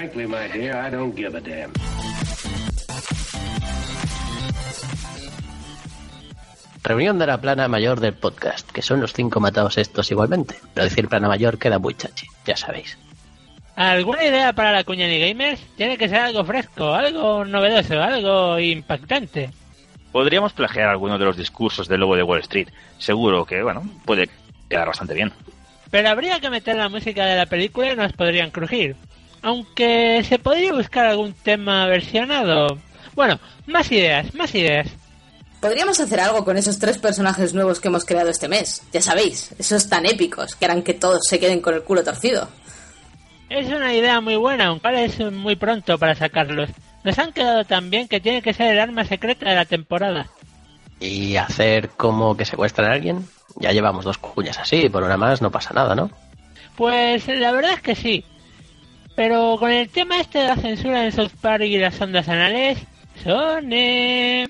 Frankly, my dear, I don't give a damn. Reunión de la plana mayor del podcast, que son los cinco matados estos igualmente. Pero decir plana mayor queda muy chachi, ya sabéis. ¿Alguna idea para la Cuñani Gamers? Tiene que ser algo fresco, algo novedoso, algo impactante. Podríamos plagiar algunos de los discursos del lobo de Wall Street. Seguro que, bueno, puede quedar bastante bien. Pero habría que meter la música de la película y nos podrían crujir. Aunque se podría buscar algún tema versionado. Bueno, más ideas, más ideas. Podríamos hacer algo con esos tres personajes nuevos que hemos creado este mes. Ya sabéis, esos tan épicos que harán que todos se queden con el culo torcido. Es una idea muy buena, aunque es muy pronto para sacarlos. Nos han quedado tan bien que tiene que ser el arma secreta de la temporada. ¿Y hacer como que secuestran a alguien? Ya llevamos dos cuñas así, por una más no pasa nada, ¿no? Pues la verdad es que sí. Pero con el tema este de la censura en South Park y las ondas anales, son... eh,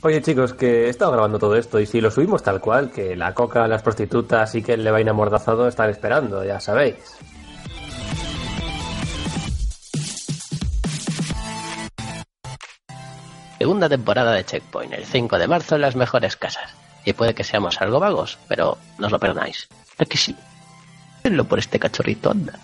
Oye chicos, que he estado grabando todo esto y si lo subimos tal cual, que la coca, las prostitutas y que el Levain amordazado están esperando, ya sabéis. Segunda temporada de Checkpoint, el 5 de marzo en las mejores casas. Y puede que seamos algo vagos, pero no os lo perdáis. Es que sí. Tenlo por este cachorrito, anda.